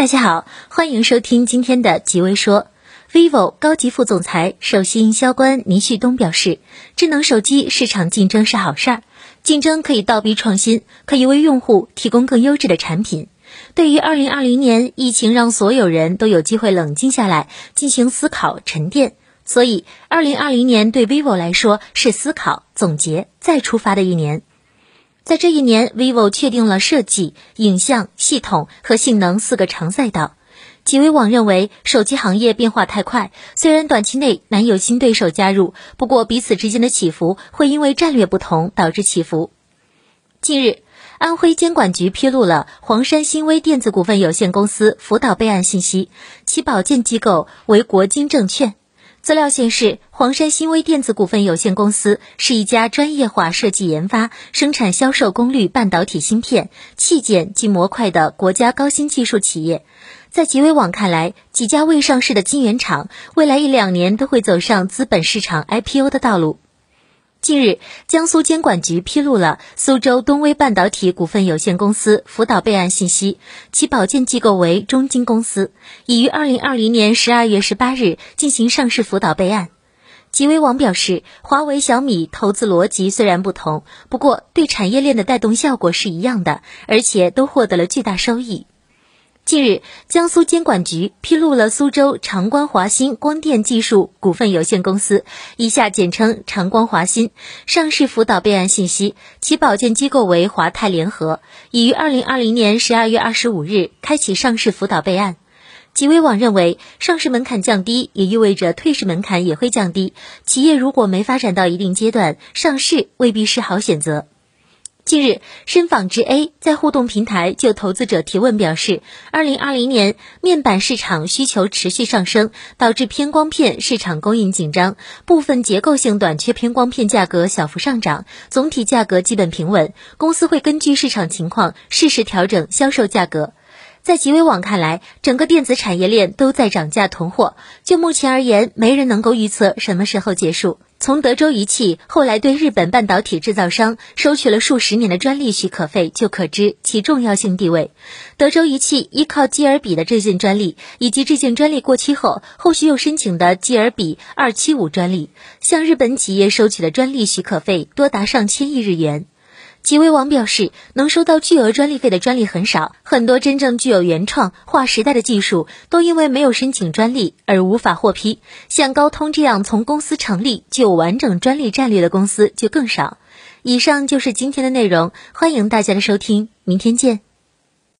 大家好，欢迎收听今天的极微说。vivo 高级副总裁、首席营销官倪旭东表示，智能手机市场竞争是好事儿，竞争可以倒逼创新，可以为用户提供更优质的产品。对于2020年疫情，让所有人都有机会冷静下来进行思考沉淀，所以2020年对 vivo 来说是思考、总结、再出发的一年。在这一年，vivo 确定了设计、影像、系统和性能四个长赛道。极微网认为，手机行业变化太快，虽然短期内难有新对手加入，不过彼此之间的起伏会因为战略不同导致起伏。近日，安徽监管局披露了黄山新威电子股份有限公司辅导备案信息，其保荐机构为国金证券。资料显示，黄山新威电子股份有限公司是一家专业化设计研发、生产销售功率半导体芯片、器件及模块的国家高新技术企业。在极微网看来，几家未上市的晶圆厂未来一两年都会走上资本市场 IPO 的道路。近日，江苏监管局披露了苏州东威半导体股份有限公司辅导备案信息，其保荐机构为中金公司，已于二零二零年十二月十八日进行上市辅导备案。极微网表示，华为、小米投资逻辑虽然不同，不过对产业链的带动效果是一样的，而且都获得了巨大收益。近日，江苏监管局披露了苏州长光华新光电技术股份有限公司（以下简称长光华新）上市辅导备案信息，其保荐机构为华泰联合，已于二零二零年十二月二十五日开启上市辅导备案。极微网认为，上市门槛降低，也意味着退市门槛也会降低。企业如果没发展到一定阶段，上市未必是好选择。近日，深纺织 A 在互动平台就投资者提问表示，二零二零年面板市场需求持续上升，导致偏光片市场供应紧张，部分结构性短缺偏光片价格小幅上涨，总体价格基本平稳。公司会根据市场情况适时调整销售价格。在极微网看来，整个电子产业链都在涨价囤货。就目前而言，没人能够预测什么时候结束。从德州仪器后来对日本半导体制造商收取了数十年的专利许可费，就可知其重要性地位。德州仪器依靠基尔比的这件专利，以及这件专利过期后后续又申请的基尔比二七五专利，向日本企业收取的专利许可费多达上千亿日元。几位网表示，能收到巨额专利费的专利很少，很多真正具有原创、划时代的技术都因为没有申请专利而无法获批。像高通这样从公司成立就有完整专利战略的公司就更少。以上就是今天的内容，欢迎大家的收听，明天见。